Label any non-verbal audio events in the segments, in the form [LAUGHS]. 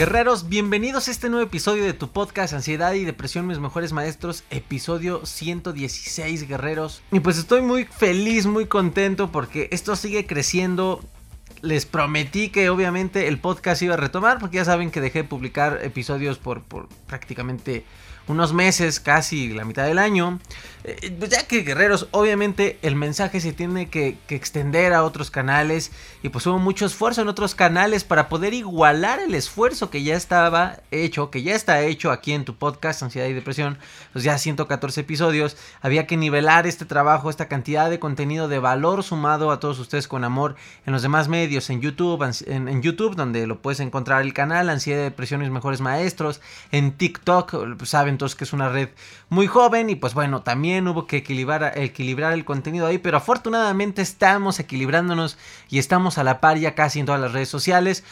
Guerreros, bienvenidos a este nuevo episodio de tu podcast Ansiedad y Depresión, mis mejores maestros, episodio 116, guerreros. Y pues estoy muy feliz, muy contento porque esto sigue creciendo. Les prometí que obviamente el podcast iba a retomar porque ya saben que dejé de publicar episodios por, por prácticamente unos meses, casi la mitad del año. Eh, pues ya que guerreros, obviamente el mensaje se tiene que, extender a otros canales y pues hubo mucho esfuerzo en otros canales para poder igualar el esfuerzo que ya estaba hecho, que ya está hecho aquí en tu podcast Ansiedad y Depresión, pues ya 114 episodios, había que nivelar este trabajo, esta cantidad de contenido de valor sumado a todos ustedes con amor en los demás medios, en YouTube, en, YouTube donde lo puedes encontrar el canal Ansiedad y Depresión mis mejores maestros, en TikTok, pues saben que es una red muy joven y pues bueno, también hubo que equilibrar, equilibrar el contenido ahí, pero afortunadamente estamos equilibrándonos y estamos a la par ya casi en todas las redes sociales.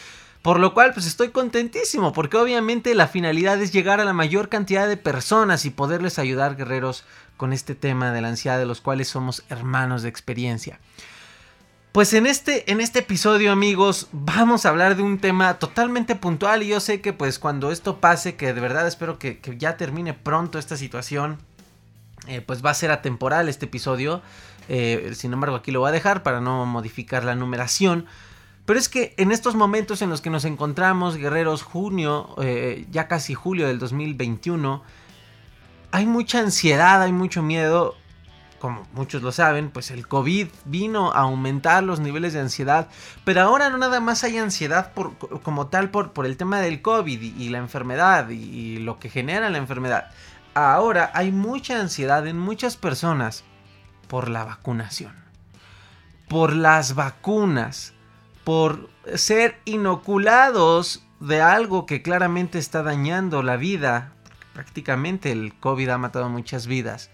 Por lo cual, pues estoy contentísimo, porque obviamente la finalidad es llegar a la mayor cantidad de personas y poderles ayudar, guerreros, con este tema de la ansiedad, de los cuales somos hermanos de experiencia. Pues en este, en este episodio, amigos, vamos a hablar de un tema totalmente puntual. Y yo sé que, pues, cuando esto pase, que de verdad espero que, ya termine pronto esta situación, eh, pues va a ser atemporal este episodio. Eh, sin embargo, aquí lo voy a dejar para no modificar la numeración. Pero es que en estos momentos en los que nos encontramos, guerreros, junio, eh, ya casi julio del 2021, hay mucha ansiedad, hay mucho miedo como muchos lo saben, pues el COVID vino a aumentar los niveles de ansiedad, pero ahora no nada más hay ansiedad por, como tal por, el tema del COVID y, la enfermedad y, lo que genera la enfermedad. Ahora hay mucha ansiedad en muchas personas por la vacunación, por las vacunas, por ser inoculados de algo que claramente está dañando la vida. Prácticamente el COVID ha matado muchas vidas.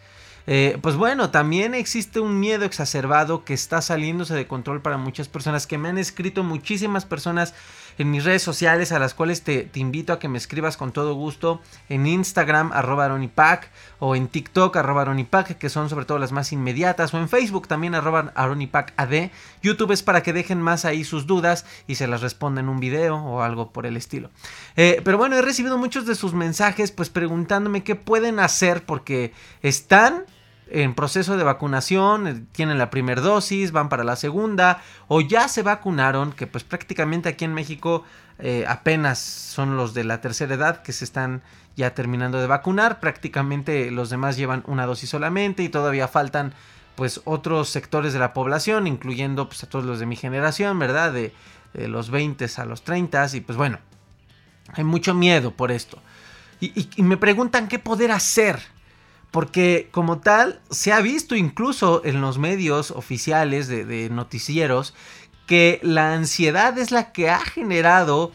Eh, pues bueno, también existe un miedo exacerbado que está saliéndose de control para muchas personas, que me han escrito muchísimas personas en mis redes sociales a las cuales te, invito a que me escribas con todo gusto en Instagram arroba aronipac o en TikTok arroba aronipac que son sobre todo las más inmediatas o en Facebook también arroba ad YouTube es para que dejen más ahí sus dudas y se las responda en un video o algo por el estilo. Eh, pero bueno he recibido muchos de sus mensajes pues preguntándome qué pueden hacer porque están en proceso de vacunación, eh, tienen la primera dosis, van para la segunda, o ya se vacunaron, que pues prácticamente aquí en México eh, apenas son los de la tercera edad que se están ya terminando de vacunar, prácticamente los demás llevan una dosis solamente y todavía faltan pues otros sectores de la población, incluyendo pues a todos los de mi generación, ¿verdad? De, los 20 a los 30 y pues bueno, hay mucho miedo por esto. y me preguntan qué poder hacer porque como tal, se ha visto incluso en los medios oficiales de, noticieros que la ansiedad es la que ha generado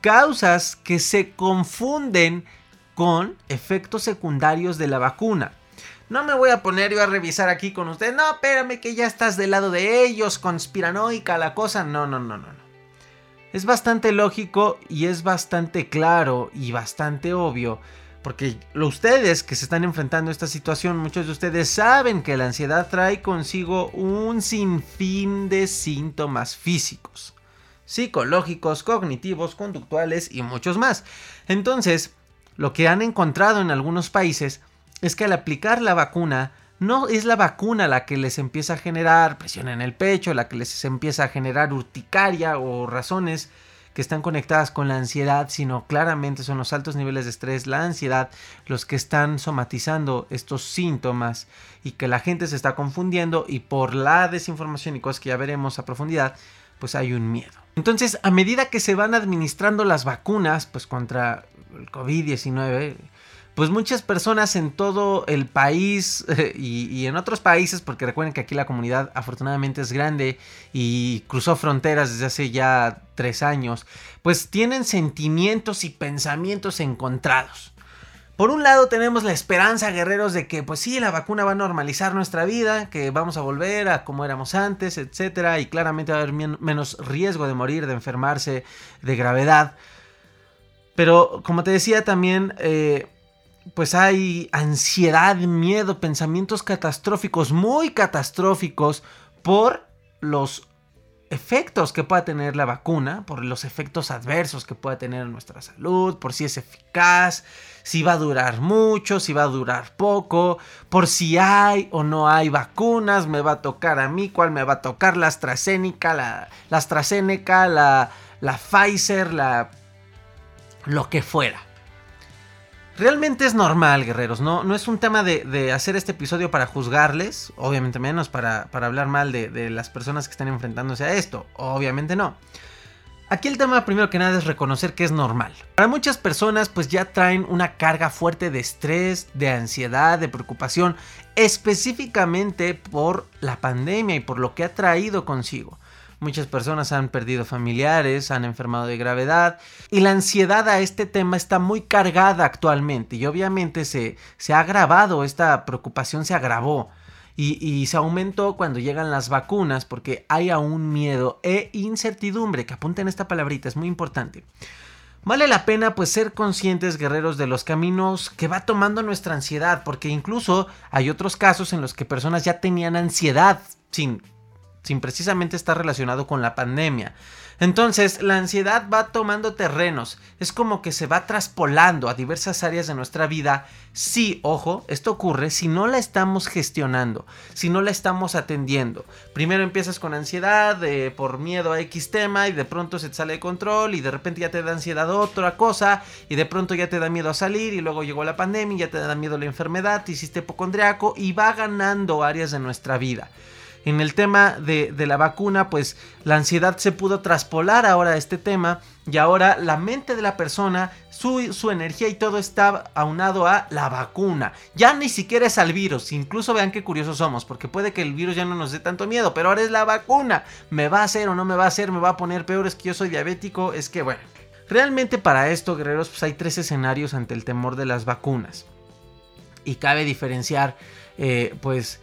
causas que se confunden con efectos secundarios de la vacuna. No me voy a poner yo a revisar aquí con usted. No, espérame que ya estás del lado de ellos, conspiranoica la cosa. No, no, no, no, no. Es bastante lógico y es bastante claro y bastante obvio porque ustedes que se están enfrentando a esta situación, muchos de ustedes saben que la ansiedad trae consigo un sinfín de síntomas físicos, psicológicos, cognitivos, conductuales y muchos más. Entonces, lo que han encontrado en algunos países es que al aplicar la vacuna, no es la vacuna la que les empieza a generar presión en el pecho, la que les empieza a generar urticaria o razones que están conectadas con la ansiedad, sino claramente son los altos niveles de estrés, la ansiedad, los que están somatizando estos síntomas y que la gente se está confundiendo y por la desinformación y cosas que ya veremos a profundidad, pues hay un miedo. Entonces, a medida que se van administrando las vacunas, pues contra el COVID-19, pues muchas personas en todo el país [LAUGHS] y, en otros países, porque recuerden que aquí la comunidad afortunadamente es grande y cruzó fronteras desde hace ya tres años, pues tienen sentimientos y pensamientos encontrados. Por un lado tenemos la esperanza, guerreros, de que pues sí, la vacuna va a normalizar nuestra vida, que vamos a volver a como éramos antes, etcétera, y claramente va a haber menos riesgo de morir, de enfermarse, de gravedad. Pero como te decía también, eh, pues hay ansiedad, miedo, pensamientos catastróficos, muy catastróficos por los efectos que pueda tener la vacuna, por los efectos adversos que pueda tener en nuestra salud, por si es eficaz, si va a durar mucho, si va a durar poco, por si hay o no hay vacunas, me va a tocar a mí, cuál me va a tocar, la AstraZeneca, la, la AstraZeneca, la, la Pfizer, la lo que fuera. Realmente es normal, guerreros, no, no es un tema de, hacer este episodio para juzgarles, obviamente menos para, hablar mal de, de, las personas que están enfrentándose a esto, obviamente no. Aquí el tema primero que nada es reconocer que es normal. Para muchas personas pues ya traen una carga fuerte de estrés, de ansiedad, de preocupación, específicamente por la pandemia y por lo que ha traído consigo. Muchas personas han perdido familiares, han enfermado de gravedad y la ansiedad a este tema está muy cargada actualmente y obviamente se, se ha agravado, esta preocupación se agravó y, y, se aumentó cuando llegan las vacunas porque hay aún miedo e incertidumbre, que apunten esta palabrita, es muy importante. Vale la pena pues ser conscientes guerreros de los caminos que va tomando nuestra ansiedad, porque incluso hay otros casos en los que personas ya tenían ansiedad sin sin precisamente estar relacionado con la pandemia. Entonces, la ansiedad va tomando terrenos, es como que se va traspolando a diversas áreas de nuestra vida. Sí, ojo, esto ocurre si no la estamos gestionando, si no la estamos atendiendo. Primero empiezas con ansiedad eh, por miedo a X tema y de pronto se te sale de control y de repente ya te da ansiedad otra cosa y de pronto ya te da miedo a salir y luego llegó la pandemia y ya te da miedo la enfermedad, te hiciste hipocondriaco y va ganando áreas de nuestra vida en el tema de, la vacuna, pues la ansiedad se pudo traspolar ahora a este tema y ahora la mente de la persona, su, energía y todo está aunado a la vacuna. Ya ni siquiera es al virus, incluso vean qué curiosos somos, porque puede que el virus ya no nos dé tanto miedo, pero ahora es la vacuna. ¿Me va a hacer o no me va a hacer? ¿Me va a poner peor? Es que yo soy diabético, es que bueno. Realmente para esto, guerreros, pues hay tres escenarios ante el temor de las vacunas. Y cabe diferenciar, eh, pues,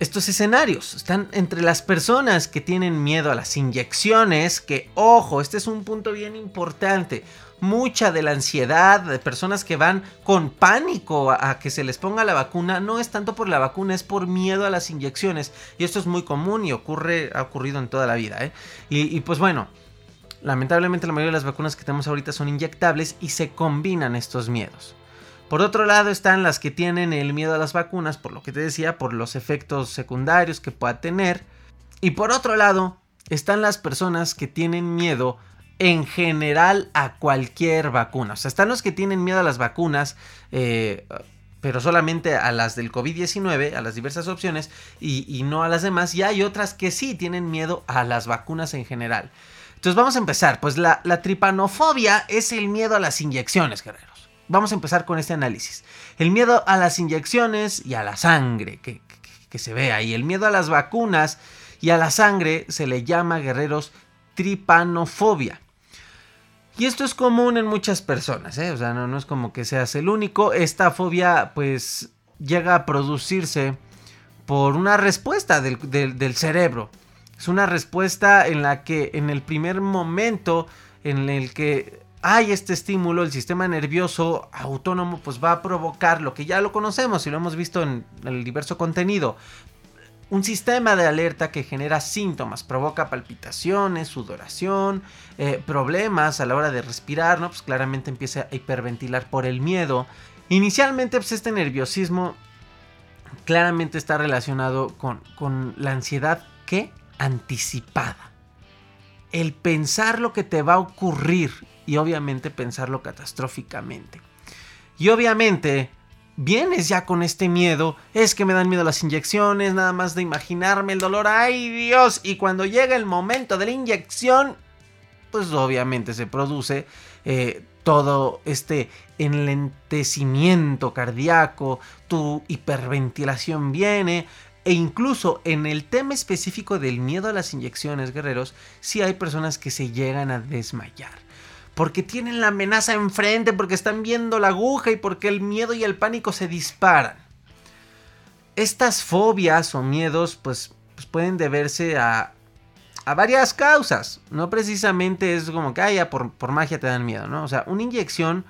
estos escenarios. Están entre las personas que tienen miedo a las inyecciones, que ojo, este es un punto bien importante. Mucha de la ansiedad de personas que van con pánico a, que se les ponga la vacuna no es tanto por la vacuna, es por miedo a las inyecciones. Y esto es muy común y ocurre, ha ocurrido en toda la vida. ¿eh? y pues bueno, lamentablemente la mayoría de las vacunas que tenemos ahorita son inyectables y se combinan estos miedos. Por otro lado están las que tienen el miedo a las vacunas, por lo que te decía, por los efectos secundarios que pueda tener. Y por otro lado están las personas que tienen miedo en general a cualquier vacuna. O sea, están los que tienen miedo a las vacunas, eh, pero solamente a las del COVID-19, a las diversas opciones, y, no a las demás. Y hay otras que sí tienen miedo a las vacunas en general. Entonces vamos a empezar. Pues la, tripanofobia es el miedo a las inyecciones, guerrero. Vamos a empezar con este análisis. El miedo a las inyecciones y a la sangre que, se ve ahí. El miedo a las vacunas y a la sangre se le llama, guerreros, tripanofobia. Y esto es común en muchas personas, ¿eh? o sea, no, es como que seas el único. Esta fobia pues llega a producirse por una respuesta del, del, cerebro. Es una respuesta en la que en el primer momento en el que hay este estímulo, el sistema nervioso autónomo pues va a provocar lo que ya lo conocemos y lo hemos visto en el diverso contenido. Un sistema de alerta que genera síntomas, provoca palpitaciones, sudoración, eh, problemas a la hora de respirar, ¿no? Pues claramente empieza a hiperventilar por el miedo. Inicialmente pues este nerviosismo claramente está relacionado con, con la ansiedad que anticipada. el pensar lo que te va a ocurrir y obviamente pensarlo catastróficamente. Y obviamente vienes ya con este miedo, es que me dan miedo las inyecciones, nada más de imaginarme el dolor, ay Dios, y cuando llega el momento de la inyección, pues obviamente se produce eh, todo este enlentecimiento cardíaco, tu hiperventilación viene, e incluso en el tema específico del miedo a las inyecciones, guerreros, sí hay personas que se llegan a desmayar. Porque tienen la amenaza enfrente, porque están viendo la aguja y porque el miedo y el pánico se disparan. Estas fobias o miedos pues, pues pueden deberse a, a varias causas. No precisamente es como que, ah, por, por magia te dan miedo, ¿no? O sea, una inyección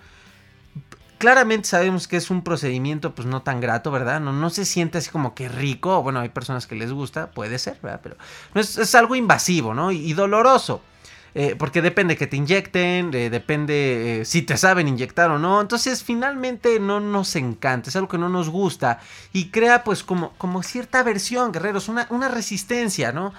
claramente sabemos que es un procedimiento pues no tan grato, ¿verdad? No, no se siente así como que rico, bueno, hay personas que les gusta, puede ser, ¿verdad? Pero es, algo invasivo, ¿no? y doloroso. Eh, porque depende que te inyecten, eh, depende eh, si te saben inyectar o no. Entonces finalmente no nos encanta, es algo que no nos gusta y crea pues como, como cierta aversión, guerreros, una, una resistencia, ¿no?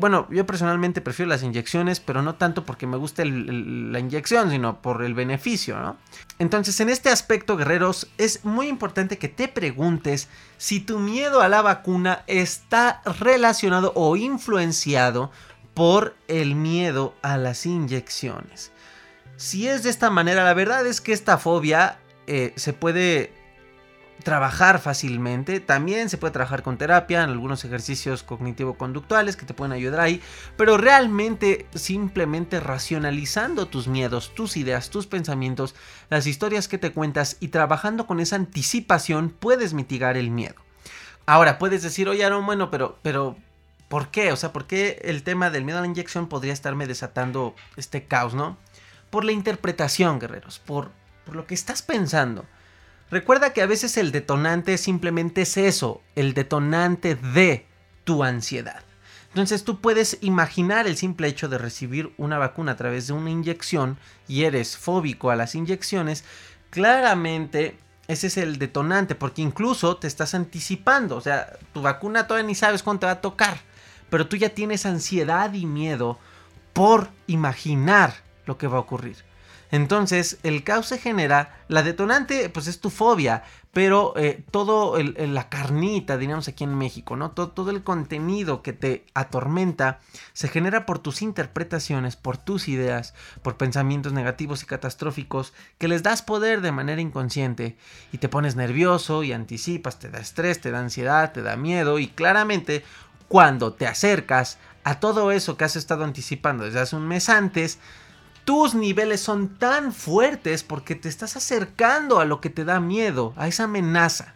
bueno, yo personalmente prefiero las inyecciones, pero no tanto porque me guste la inyección, sino por el beneficio, ¿no? Entonces en este aspecto, guerreros, es muy importante que te preguntes si tu miedo a la vacuna está relacionado o influenciado por el miedo a las inyecciones. Si es de esta manera, la verdad es que esta fobia eh, se puede trabajar fácilmente. También se puede trabajar con terapia, en algunos ejercicios cognitivo-conductuales que te pueden ayudar ahí. Pero realmente simplemente racionalizando tus miedos, tus ideas, tus pensamientos, las historias que te cuentas y trabajando con esa anticipación puedes mitigar el miedo. Ahora puedes decir, oye, no, bueno, pero, pero ¿Por qué? O sea, ¿por qué el tema del miedo a la inyección podría estarme desatando este caos, no? Por la interpretación, guerreros, por, por lo que estás pensando. Recuerda que a veces el detonante simplemente es eso, el detonante de tu ansiedad. Entonces tú puedes imaginar el simple hecho de recibir una vacuna a través de una inyección y eres fóbico a las inyecciones, claramente ese es el detonante, porque incluso te estás anticipando, o sea, tu vacuna todavía ni sabes cuándo te va a tocar pero tú ya tienes ansiedad y miedo por imaginar lo que va a ocurrir. Entonces, el caos se genera, la detonante pues es tu fobia, pero eh, todo la carnita, diríamos aquí en México, ¿no? Todo, todo, el contenido que te atormenta se genera por tus interpretaciones, por tus ideas, por pensamientos negativos y catastróficos que les das poder de manera inconsciente y te pones nervioso y anticipas, te da estrés, te da ansiedad, te da miedo y claramente cuando te acercas a todo eso que has estado anticipando desde hace un mes antes, tus niveles son tan fuertes porque te estás acercando a lo que te da miedo, a esa amenaza.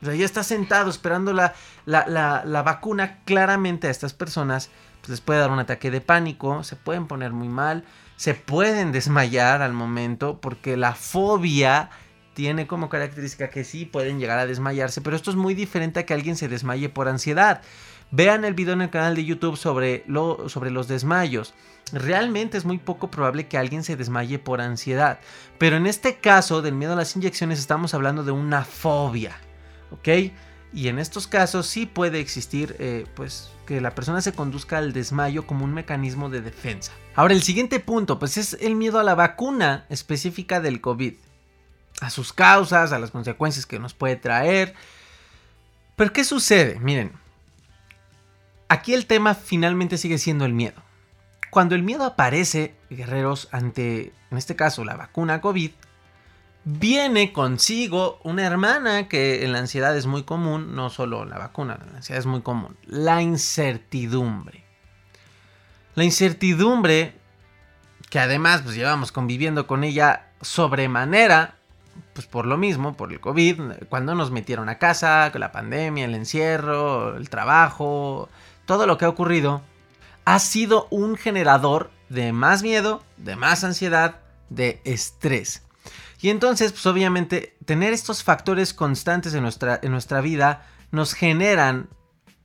Ya estás sentado esperando la, la, vacuna. Claramente a estas personas pues, les puede dar un ataque de pánico, se pueden poner muy mal, se pueden desmayar al momento porque la fobia tiene como característica que sí pueden llegar a desmayarse, pero esto es muy diferente a que alguien se desmaye por ansiedad. Vean el video en el canal de YouTube sobre, lo, sobre los desmayos. Realmente es muy poco probable que alguien se desmaye por ansiedad. Pero en este caso del miedo a las inyecciones estamos hablando de una fobia. ¿Ok? Y en estos casos sí puede existir eh, pues que la persona se conduzca al desmayo como un mecanismo de defensa. Ahora el siguiente punto pues es el miedo a la vacuna específica del COVID. A sus causas, a las consecuencias que nos puede traer. Pero ¿qué sucede? Miren, Aquí el tema finalmente sigue siendo el miedo. Cuando el miedo aparece, guerreros, ante, en este caso, la vacuna COVID, viene consigo una hermana que en la ansiedad es muy común, no solo la vacuna, la ansiedad es muy común, la incertidumbre. La incertidumbre, que además pues llevamos conviviendo con ella sobremanera, pues por lo mismo, por el COVID, cuando nos metieron a casa, con la pandemia, el encierro, el trabajo, todo lo que ha ocurrido ha sido un generador de más miedo, de más ansiedad, de estrés. Y entonces, pues obviamente, tener estos factores constantes en nuestra, en nuestra vida nos generan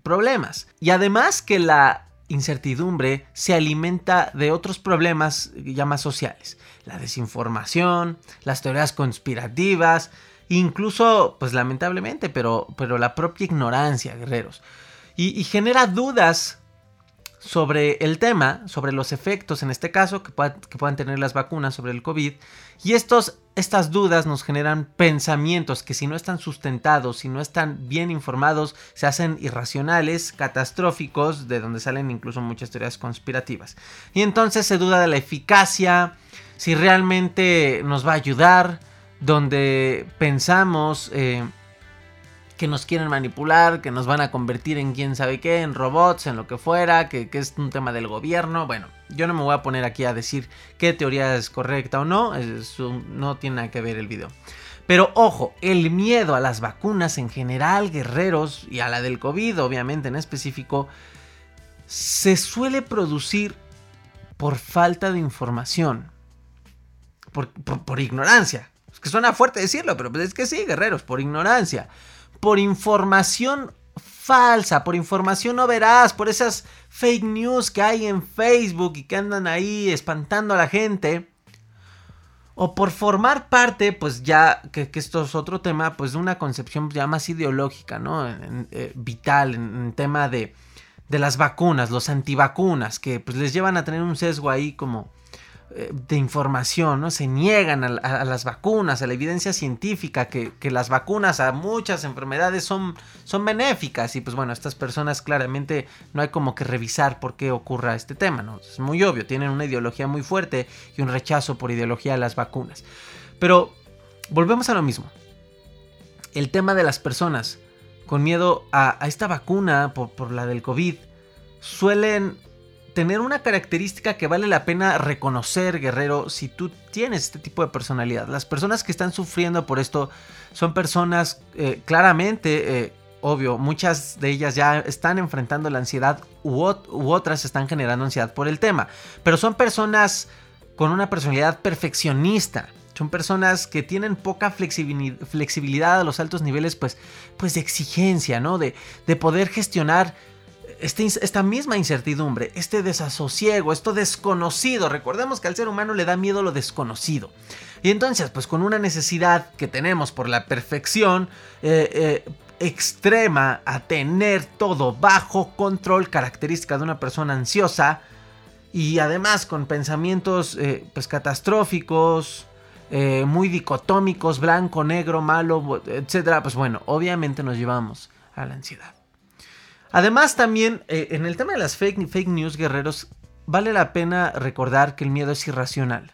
problemas. Y además que la incertidumbre se alimenta de otros problemas ya más sociales. La desinformación, las teorías conspirativas, incluso, pues lamentablemente, pero, pero la propia ignorancia, guerreros y, genera dudas sobre el tema, sobre los efectos en este caso que, puedan tener las vacunas sobre el COVID. Y estos, estas dudas nos generan pensamientos que si no están sustentados, si no están bien informados, se hacen irracionales, catastróficos, de donde salen incluso muchas teorías conspirativas. Y entonces se duda de la eficacia, si realmente nos va a ayudar, donde pensamos... Eh, que nos quieren manipular, que nos van a convertir en quién sabe qué, en robots, en lo que fuera, que, es un tema del gobierno. Bueno, yo no me voy a poner aquí a decir qué teoría es correcta o no, no tiene nada que ver el video. Pero ojo, el miedo a las vacunas en general, guerreros, y a la del COVID obviamente en específico, se suele producir por falta de información, por, por ignorancia. Es que suena fuerte decirlo, pero pues es que sí, guerreros, por ignorancia por información falsa, por información no veraz, por esas fake news que hay en Facebook y que andan ahí espantando a la gente. O por formar parte, pues ya, que, esto es otro tema, pues de una concepción ya más ideológica, ¿no? Eh, vital, en, tema de, de las vacunas, los antivacunas, que pues les llevan a tener un sesgo ahí como de información, ¿no? Se niegan a, las vacunas, a la evidencia científica, que, las vacunas a muchas enfermedades son, son benéficas. Y pues bueno, estas personas claramente no hay como que revisar por qué ocurra este tema, ¿no? Es muy obvio, tienen una ideología muy fuerte y un rechazo por ideología a las vacunas. Pero volvemos a lo mismo. El tema de las personas con miedo a, esta vacuna por, por la del COVID suelen tener una característica que vale la pena reconocer, guerrero, si tú tienes este tipo de personalidad. Las personas que están sufriendo por esto son personas eh, claramente, eh, obvio, muchas de ellas ya están enfrentando la ansiedad u, otras están generando ansiedad por el tema. Pero son personas con una personalidad perfeccionista. Son personas que tienen poca flexibilidad a los altos niveles, pues, pues de exigencia, ¿no? De poder gestionar este esta misma incertidumbre, este desasosiego, esto desconocido. Recordemos que al ser humano le da miedo lo desconocido. Y entonces, pues con una necesidad que tenemos por la perfección eh, eh, extrema a tener todo bajo control, característica de una persona ansiosa, y además con pensamientos eh, pues catastróficos, muy dicotómicos, blanco, negro, malo, etcétera, pues bueno, obviamente nos llevamos a la ansiedad. Además, también eh, en el tema de las fake, news, guerreros, vale la pena recordar que el miedo es irracional.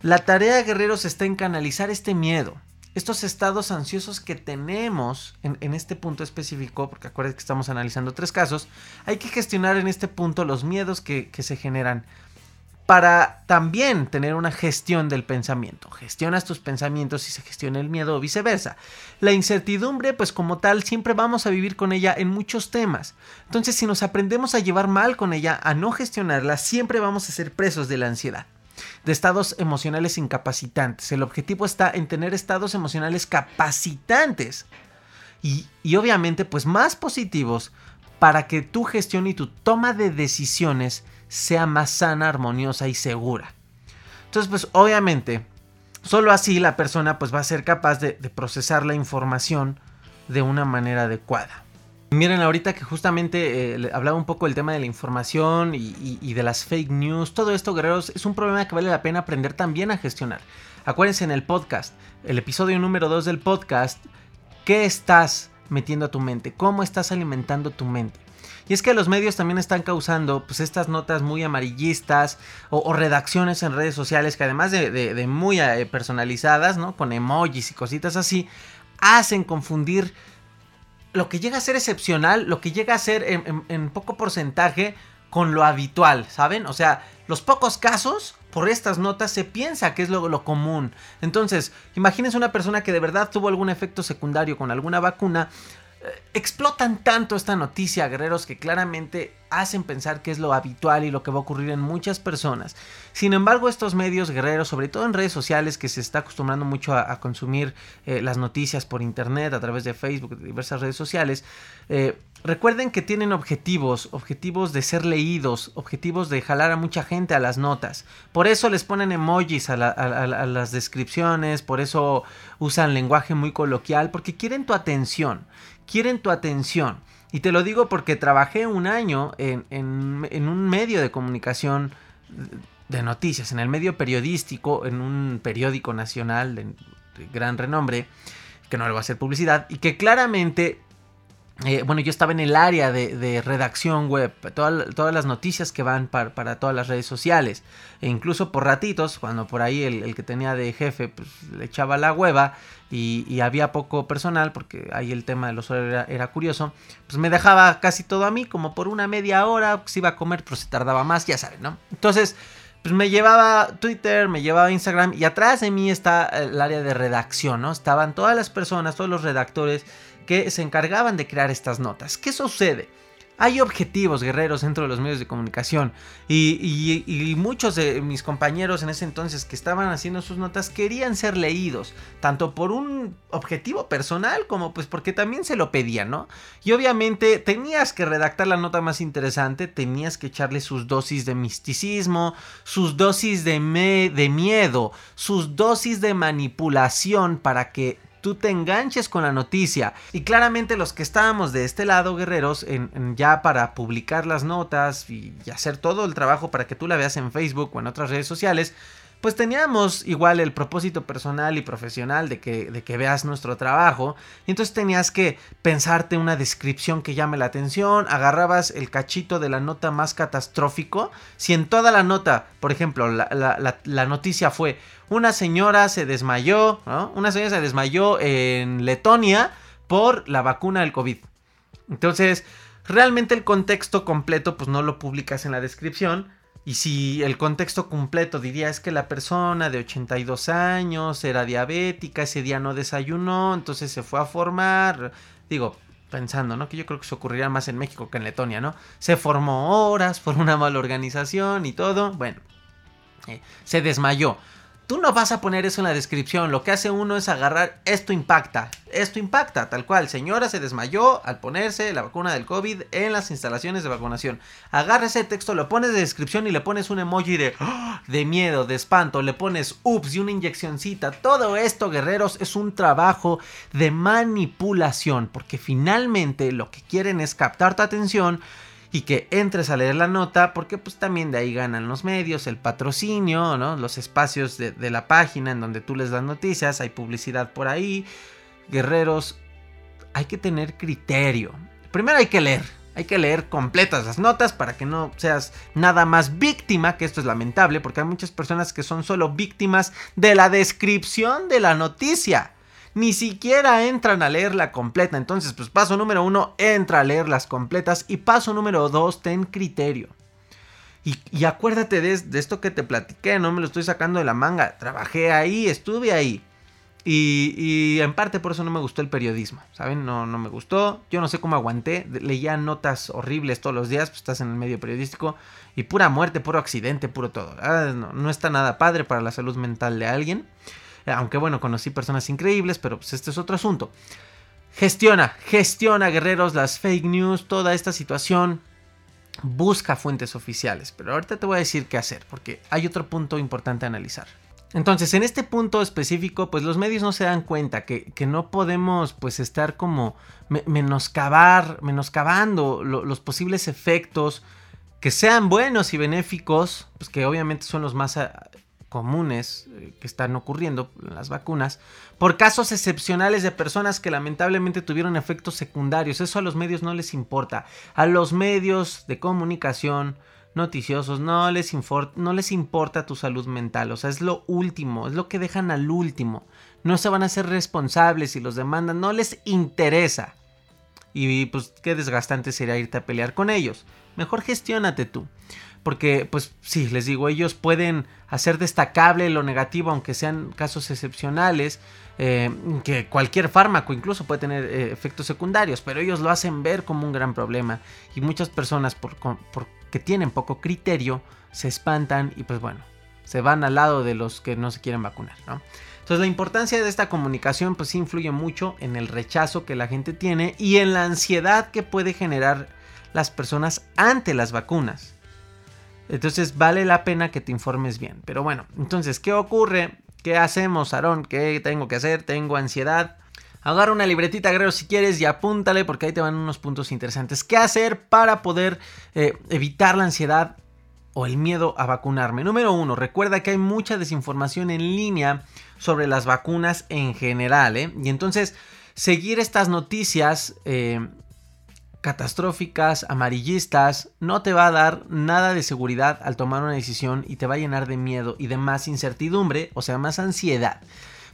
La tarea, guerreros, está en canalizar este miedo, estos estados ansiosos que tenemos en, este punto específico, porque acuérdense que estamos analizando tres casos, hay que gestionar en este punto los miedos que se generan para también tener una gestión del pensamiento. Gestionas tus pensamientos y se gestiona el miedo o viceversa. La incertidumbre, pues como tal, siempre vamos a vivir con ella en muchos temas. Entonces, si nos aprendemos a llevar mal con ella, a no gestionarla, siempre vamos a ser presos de la ansiedad de estados emocionales incapacitantes. El objetivo está en tener estados emocionales capacitantes y, y, obviamente pues más positivos para que tu gestión y tu toma de decisiones sea más sana, armoniosa y segura. Entonces, pues obviamente, solo así la persona pues va a ser capaz de, procesar la información de una manera adecuada. Miren, ahorita que justamente eh, hablaba un poco del tema de la información y, y, de las fake news, todo esto, guerreros, es un problema que vale la pena aprender también a gestionar. Acuérdense en el podcast, el episodio número 2 del podcast, ¿qué estás metiendo a tu mente? ¿Cómo estás alimentando tu mente? Y es que los medios también están causando pues estas notas muy amarillistas o, redacciones en redes sociales que además de, muy eh, personalizadas, ¿no? Con emojis y cositas así, hacen confundir lo que llega a ser excepcional, lo que llega a ser en, poco porcentaje con lo habitual, ¿saben? O sea, los pocos casos por estas notas se piensa que es lo, lo, común. Entonces, imagínense una persona que de verdad tuvo algún efecto secundario con alguna vacuna, explotan tanto esta noticia, guerreros, que claramente hacen pensar que es lo habitual y lo que va a ocurrir en muchas personas. Sin embargo, estos medios guerreros, sobre todo en redes sociales, que se está acostumbrando mucho a, consumir eh, las noticias por internet, a través de Facebook, de diversas redes sociales, eh, recuerden que tienen objetivos, objetivos de ser leídos, objetivos de jalar a mucha gente a las notas. Por eso les ponen emojis a las descripciones, por eso usan lenguaje muy coloquial, porque quieren tu atención quieren tu atención. Y te lo digo porque trabajé un año en, un medio de comunicación de noticias, en el medio periodístico, en un periódico nacional de, gran renombre, que no le va a hacer publicidad, y que claramente eh, bueno, yo estaba en el área de, redacción web, todas las noticias que van para, todas las redes sociales, e incluso por ratitos, cuando por ahí el, que tenía de jefe pues, le echaba la hueva y, había poco personal, porque ahí el tema de los horarios era, curioso, pues me dejaba casi todo a mí, como por una media hora, se pues, iba a comer, pero se tardaba más, ya saben, ¿no? Entonces, pues me llevaba Twitter, me llevaba Instagram y atrás de mí está el área de redacción, ¿no? Estaban todas las personas, todos los redactores que se encargaban de crear estas notas. ¿Qué sucede? Hay objetivos guerreros dentro de los medios de comunicación y, muchos de mis compañeros en ese entonces que estaban haciendo sus notas querían ser leídos, tanto por un objetivo personal como pues porque también se lo pedían, ¿no? Y obviamente tenías que redactar la nota más interesante, tenías que echarle sus dosis de misticismo, sus dosis de, de miedo, sus dosis de manipulación para que tú te enganches con la noticia. Y claramente los que estábamos de este lado, guerreros, ya para publicar las notas y hacer todo el trabajo para que tú la veas en Facebook o en otras redes sociales, pues teníamos igual el propósito personal y profesional de que, de que veas nuestro trabajo. Y entonces tenías que pensarte una descripción que llame la atención, agarrabas el cachito de la nota más catastrófico. Si en toda la nota, por ejemplo, la, noticia fue una señora se desmayó, Una señora se desmayó en Letonia por la vacuna del COVID. Entonces, realmente el contexto completo pues no lo publicas en la descripción y si el contexto completo diría es que la persona de 82 años era diabética, ese día no desayunó, entonces se fue a formar, digo, pensando, ¿no? Que yo creo que se ocurriría más en México que en Letonia, ¿no? Se formó horas por una mala organización y todo, bueno, eh, se desmayó. Tú no vas a poner eso en la descripción, lo que hace uno es agarrar esto impacta, esto impacta, tal cual, señora se desmayó al ponerse la vacuna del COVID en las instalaciones de vacunación. Agarra ese texto, lo pones de descripción y le pones un emoji de, ¡ah! de miedo, de espanto, le pones ups y una inyeccioncita. Todo esto, guerreros, es un trabajo de manipulación, porque finalmente lo que quieren es captar tu atención y que entres a leer la nota porque pues también de ahí ganan los medios, el patrocinio, ¿no? los espacios de, de la página en donde tú les das noticias, hay publicidad por ahí. Guerreros, hay que tener criterio. Primero hay que leer, hay que leer completas las notas para que no seas nada más víctima, que esto es lamentable, porque hay muchas personas que son solo víctimas de la descripción de la noticia ni siquiera entran a leerla completa. Entonces, pues paso número uno, entra a leer las completas. Y paso número dos, ten criterio. Y, acuérdate de, esto que te platiqué, no me lo estoy sacando de la manga. Trabajé ahí, estuve ahí. Y, en parte por eso no me gustó el periodismo, ¿saben? No, no me gustó. Yo no sé cómo aguanté. Leía notas horribles todos los días, pues estás en el medio periodístico. Y pura muerte, puro accidente, puro todo. No, no está nada padre para la salud mental de alguien. Aunque bueno, conocí personas increíbles, pero pues este es otro asunto. Gestiona, gestiona, guerreros, las fake news, toda esta situación. Busca fuentes oficiales. Pero ahorita te voy a decir qué hacer, porque hay otro punto importante a analizar. Entonces, en este punto específico, pues los medios no se dan cuenta que, no podemos pues estar como menoscabar, menoscabando los posibles efectos que sean buenos y benéficos, pues que obviamente son los más comunes eh, que están ocurriendo en las vacunas por casos excepcionales de personas que lamentablemente tuvieron efectos secundarios. Eso a los medios no les importa. A los medios de comunicación noticiosos no les, no les importa tu salud mental. O sea, es lo último, es lo que dejan al último. No se van a ser responsables si los demandan, no les interesa. Y pues qué desgastante sería irte a pelear con ellos. Mejor gestiónate tú porque pues sí, les digo, ellos pueden hacer destacable lo negativo, aunque sean casos excepcionales, eh, que cualquier fármaco incluso puede tener eh, efectos secundarios, pero ellos lo hacen ver como un gran problema y muchas personas por, porque tienen poco criterio se espantan y pues bueno, se van al lado de los que no se quieren vacunar. Entonces la importancia de esta comunicación pues influye mucho en el rechazo que la gente tiene y en la ansiedad que puede generar las personas ante las vacunas. Entonces vale la pena que te informes bien. Pero bueno, entonces, ¿qué ocurre? ¿Qué hacemos, Aarón? ¿Qué tengo que hacer? Tengo ansiedad. Agarra una libretita, guerrero, si quieres y apúntale porque ahí te van unos puntos interesantes. ¿Qué hacer para poder eh, evitar la ansiedad o el miedo a vacunarme? Número uno, recuerda que hay mucha desinformación en línea sobre las vacunas en general. ¿eh? Y entonces, seguir estas noticias eh, catastróficas, amarillistas, no te va a dar nada de seguridad al tomar una decisión y te va a llenar de miedo y de más incertidumbre, o sea, más ansiedad.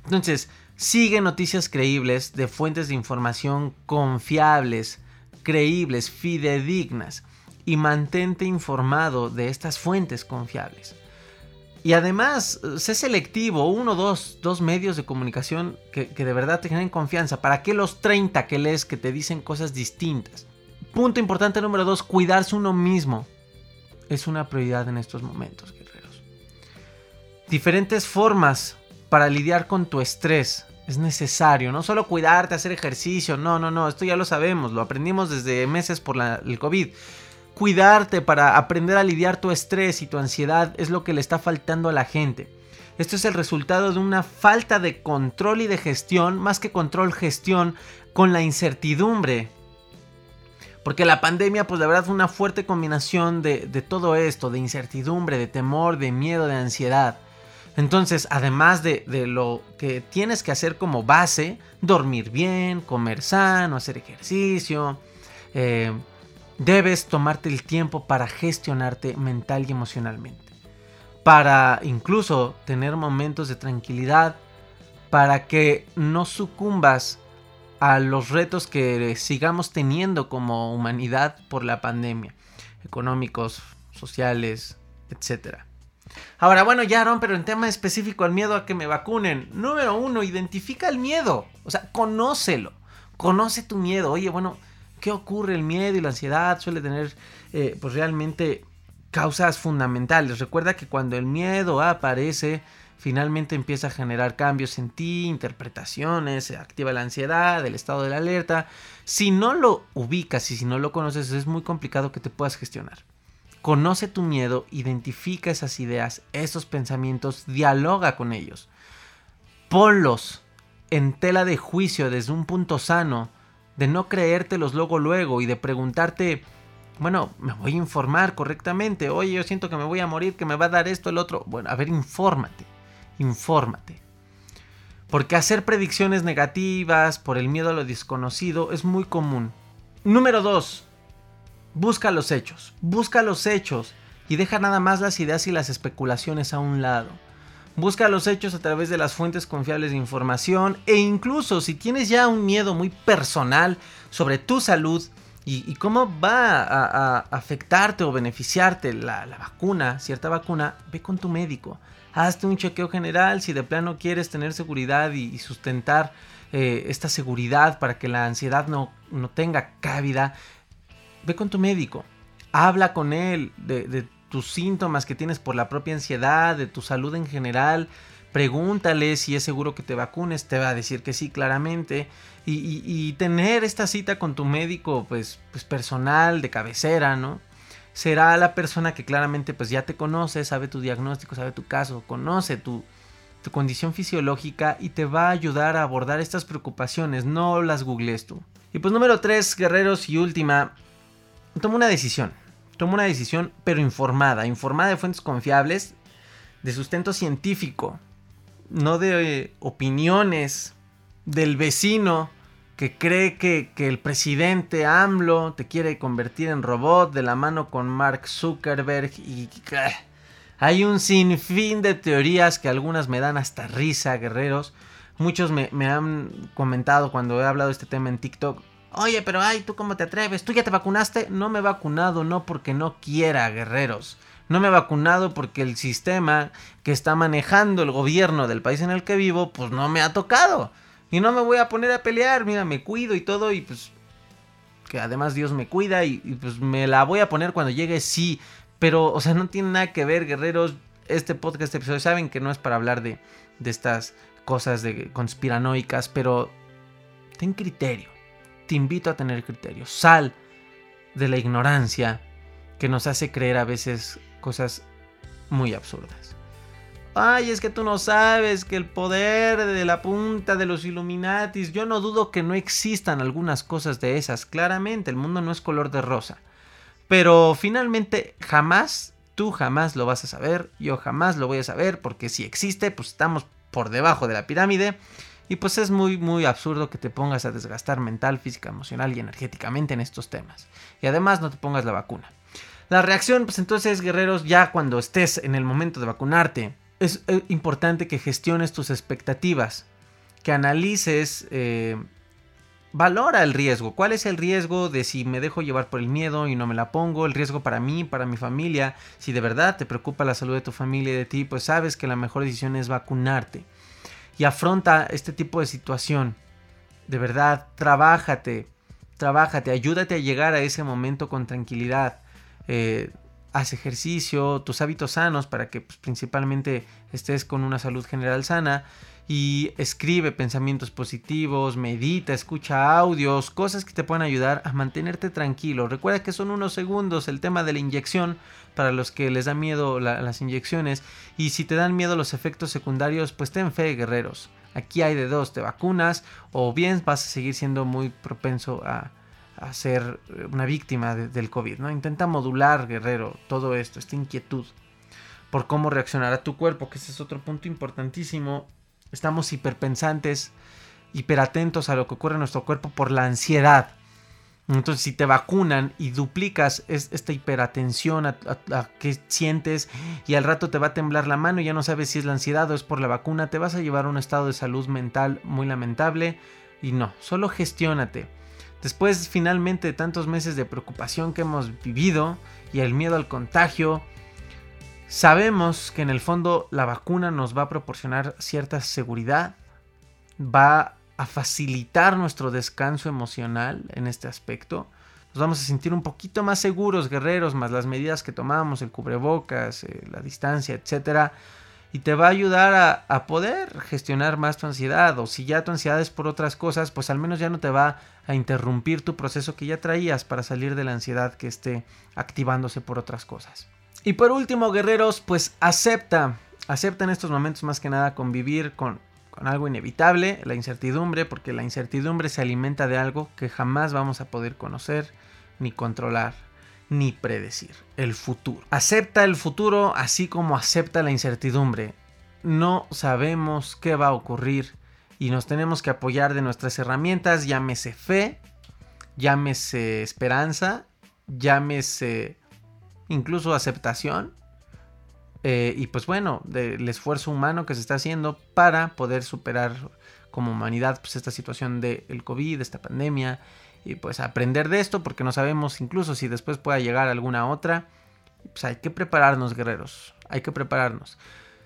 Entonces, sigue noticias creíbles de fuentes de información confiables, creíbles, fidedignas y mantente informado de estas fuentes confiables. Y además, sé selectivo, uno, dos, dos medios de comunicación que, que de verdad te generen confianza. ¿Para qué los 30 que lees que te dicen cosas distintas? Punto importante número dos, cuidarse uno mismo. Es una prioridad en estos momentos, guerreros. Diferentes formas para lidiar con tu estrés. Es necesario, no solo cuidarte, hacer ejercicio, no, no, no, esto ya lo sabemos, lo aprendimos desde meses por el COVID. Cuidarte para aprender a lidiar tu estrés y tu ansiedad es lo que le está faltando a la gente. Esto es el resultado de una falta de control y de gestión, más que control, gestión, con la incertidumbre porque la pandemia, pues la verdad fue una fuerte combinación de, todo esto, de incertidumbre, de temor, de miedo, de ansiedad. Entonces, además de, lo que tienes que hacer como base, dormir bien, comer sano, hacer ejercicio, eh, debes tomarte el tiempo para gestionarte mental y emocionalmente. Para incluso tener momentos de tranquilidad, para que no sucumbas a los retos que sigamos teniendo como humanidad por la pandemia, económicos, sociales, etc. Ahora, bueno, ya, Aaron, pero en tema específico al miedo a que me vacunen. Número uno, identifica el miedo. O sea, conócelo. Conoce tu miedo. Oye, bueno, ¿qué ocurre? El miedo y la ansiedad suele tener, eh, pues realmente, causas fundamentales. Recuerda que cuando el miedo aparece, finalmente empieza a generar cambios en ti, interpretaciones, se activa la ansiedad, el estado de la alerta. Si no lo ubicas y si no lo conoces, es muy complicado que te puedas gestionar. Conoce tu miedo, identifica esas ideas, esos pensamientos, dialoga con ellos. Ponlos en tela de juicio desde un punto sano, de no creértelos luego luego y de preguntarte, bueno, me voy a informar correctamente. Oye, yo siento que me voy a morir, que me va a dar esto, el otro. Bueno, a ver, infórmate infórmate. Porque hacer predicciones negativas por el miedo a lo desconocido es muy común. Número 2. Busca los hechos. Busca los hechos y deja nada más las ideas y las especulaciones a un lado. Busca los hechos a través de las fuentes confiables de información e incluso si tienes ya un miedo muy personal sobre tu salud y, cómo va a, afectarte o beneficiarte la vacuna, cierta vacuna, ve con tu médico hazte un chequeo general si de plano quieres tener seguridad y, sustentar eh, esta seguridad para que la ansiedad no, no, tenga cabida. Ve con tu médico, habla con él de, tus síntomas que tienes por la propia ansiedad, de tu salud en general. Pregúntale si es seguro que te vacunes, te va a decir que sí, claramente. Y, y tener esta cita con tu médico, pues, pues personal, de cabecera, ¿no? Será la persona que claramente pues ya te conoce, sabe tu diagnóstico, sabe tu caso, conoce tu, condición fisiológica y te va a ayudar a abordar estas preocupaciones, no las googlees tú. Y pues número 3, guerreros y última, toma una decisión, toma una decisión pero informada, informada de fuentes confiables, de sustento científico, no de opiniones del vecino que cree que, el presidente AMLO te quiere convertir en robot de la mano con Mark Zuckerberg y hay un sinfín de teorías que algunas me dan hasta risa, guerreros. Muchos me, han comentado cuando he hablado de este tema en TikTok. Oye, pero ay, ¿tú cómo te atreves? ¿Tú ya te vacunaste? No me he vacunado, no porque no quiera, guerreros. No me he vacunado porque el sistema que está manejando el gobierno del país en el que vivo, pues no me ha tocado. Y no me voy a poner a pelear, mira, me cuido y todo y pues que además Dios me cuida y, pues me la voy a poner cuando llegue, sí. Pero, o sea, no tiene nada que ver, guerreros. Este podcast, este episodio, saben que no es para hablar de, de estas cosas de conspiranoicas, pero ten criterio. Te invito a tener criterio. Sal de la ignorancia que nos hace creer a veces cosas muy absurdas. Ay, es que tú no sabes que el poder de la punta de los Illuminatis, yo no dudo que no existan algunas cosas de esas, claramente, el mundo no es color de rosa. Pero finalmente jamás, tú jamás lo vas a saber, yo jamás lo voy a saber, porque si existe, pues estamos por debajo de la pirámide. Y pues es muy, muy absurdo que te pongas a desgastar mental, física, emocional y energéticamente en estos temas. Y además no te pongas la vacuna. La reacción, pues entonces, guerreros, ya cuando estés en el momento de vacunarte, es eh, importante que gestiones tus expectativas, que analices, eh, valora el riesgo. ¿Cuál es el riesgo de si me dejo llevar por el miedo y no me la pongo? El riesgo para mí, para mi familia. Si de verdad te preocupa la salud de tu familia y de ti, pues sabes que la mejor decisión es vacunarte. Y afronta este tipo de situación. De verdad, trabájate, trabájate, ayúdate a llegar a ese momento con tranquilidad. Eh, haz ejercicio, tus hábitos sanos para que pues, principalmente estés con una salud general sana y escribe pensamientos positivos, medita, escucha audios, cosas que te puedan ayudar a mantenerte tranquilo. Recuerda que son unos segundos el tema de la inyección para los que les da miedo las inyecciones y si te dan miedo los efectos secundarios, pues ten fe, guerreros. Aquí hay de dos, te vacunas o bien vas a seguir siendo muy propenso a, a ser eh, una víctima del COVID, ¿no? Intenta modular, guerrero, todo esto, esta inquietud por cómo reaccionará tu cuerpo, que ese es otro punto importantísimo. Estamos hiperpensantes, hiperatentos a lo que ocurre en nuestro cuerpo por la ansiedad. Entonces, si te vacunan y duplicas esta hiperatención a, a, que sientes y al rato te va a temblar la mano y ya no sabes si es la ansiedad o es por la vacuna, te vas a llevar a un estado de salud mental muy lamentable. Y no, solo gestiónate. Después finalmente de tantos meses de preocupación que hemos vivido y el miedo al contagio, sabemos que en el fondo la vacuna nos va a proporcionar cierta seguridad, va a facilitar nuestro descanso emocional en este aspecto. Nos vamos a sentir un poquito más seguros, guerreros, más las medidas que tomamos, el cubrebocas, eh, la distancia, etcétera y te va a ayudar a, poder gestionar más tu ansiedad o si ya tu ansiedad es por otras cosas, pues al menos ya no te va a interrumpir tu proceso que ya traías para salir de la ansiedad que esté activándose por otras cosas. Y por último, guerreros, pues acepta, acepta en estos momentos más que nada convivir con, con algo inevitable, la incertidumbre, porque la incertidumbre se alimenta de algo que jamás vamos a poder conocer ni controlar ni predecir el futuro. Acepta el futuro así como acepta la incertidumbre. No sabemos qué va a ocurrir y nos tenemos que apoyar de nuestras herramientas, llámese fe, llámese esperanza, llámese incluso aceptación. Eh, y pues bueno, del esfuerzo humano que se está haciendo para poder superar como humanidad pues esta situación del COVID, esta pandemia y pues aprender de esto porque no sabemos incluso si después pueda llegar alguna otra. Pues hay que prepararnos, guerreros. Hay que prepararnos.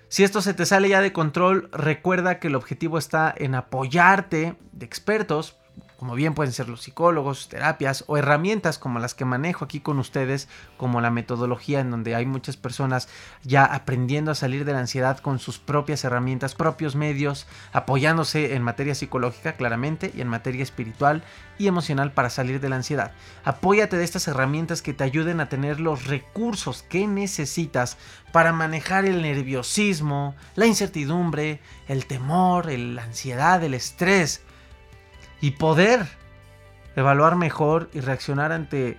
Si esto se te sale ya de control, recuerda que el objetivo está en apoyarte de expertos como bien pueden ser los psicólogos, terapias o herramientas como las que manejo aquí con ustedes, como la metodología en donde hay muchas personas ya aprendiendo a salir de la ansiedad con sus propias herramientas, propios medios, apoyándose en materia psicológica claramente y en materia espiritual y emocional para salir de la ansiedad. Apóyate de estas herramientas que te ayuden a tener los recursos que necesitas para manejar el nerviosismo, la incertidumbre, el temor, la ansiedad, el estrés y poder evaluar mejor y reaccionar ante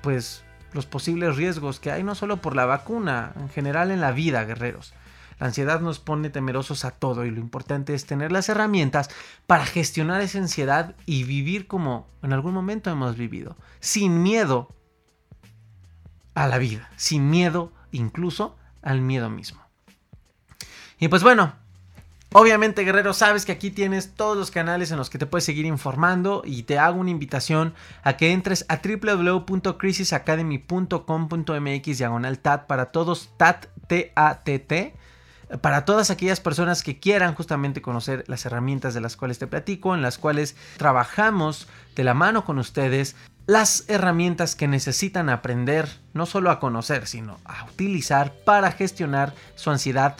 pues los posibles riesgos que hay no solo por la vacuna, en general en la vida, guerreros. La ansiedad nos pone temerosos a todo y lo importante es tener las herramientas para gestionar esa ansiedad y vivir como en algún momento hemos vivido, sin miedo a la vida, sin miedo incluso al miedo mismo. Y pues bueno, Obviamente, guerrero, sabes que aquí tienes todos los canales en los que te puedes seguir informando y te hago una invitación a que entres a www.crisisacademy.com.mx diagonal TAT para todos TAT T-A-T-T para todas aquellas personas que quieran justamente conocer las herramientas de las cuales te platico, en las cuales trabajamos de la mano con ustedes, las herramientas que necesitan aprender, no solo a conocer, sino a utilizar para gestionar su ansiedad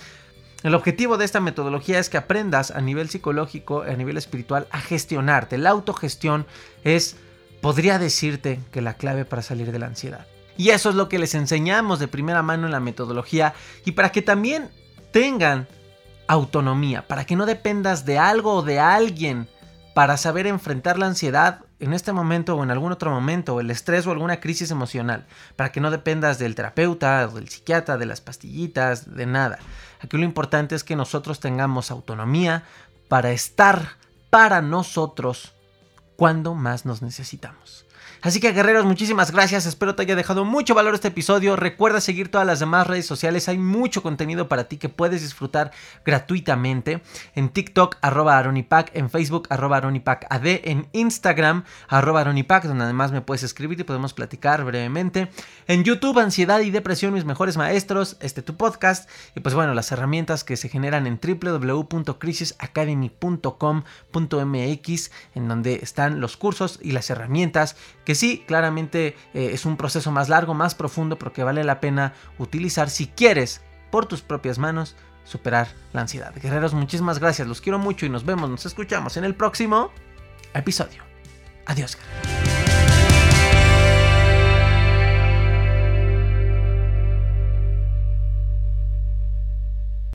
el objetivo de esta metodología es que aprendas a nivel psicológico, a nivel espiritual, a gestionarte. La autogestión es, podría decirte, que la clave para salir de la ansiedad. Y eso es lo que les enseñamos de primera mano en la metodología y para que también tengan autonomía, para que no dependas de algo o de alguien para saber enfrentar la ansiedad en este momento o en algún otro momento, el estrés o alguna crisis emocional, para que no dependas del terapeuta, del psiquiatra, de las pastillitas, de nada. Aquí lo importante es que nosotros tengamos autonomía para estar para nosotros cuando más nos necesitamos. Así que guerreros, muchísimas gracias. Espero te haya dejado mucho valor este episodio. Recuerda seguir todas las demás redes sociales. Hay mucho contenido para ti que puedes disfrutar gratuitamente. En TikTok, arroba Aronipac. En Facebook, arroba Aronipac AD. En Instagram, arroba Aronipac, donde además me puedes escribir y podemos platicar brevemente. En YouTube, Ansiedad y Depresión, mis mejores maestros. Este tu podcast. Y pues bueno, las herramientas que se generan en www.crisisacademy.com.mx, en donde están los cursos y las herramientas que sí, claramente eh, es un proceso más largo, más profundo, pero que vale la pena utilizar si quieres, por tus propias manos, superar la ansiedad. Guerreros, muchísimas gracias, los quiero mucho y nos vemos, nos escuchamos en el próximo episodio. Adiós.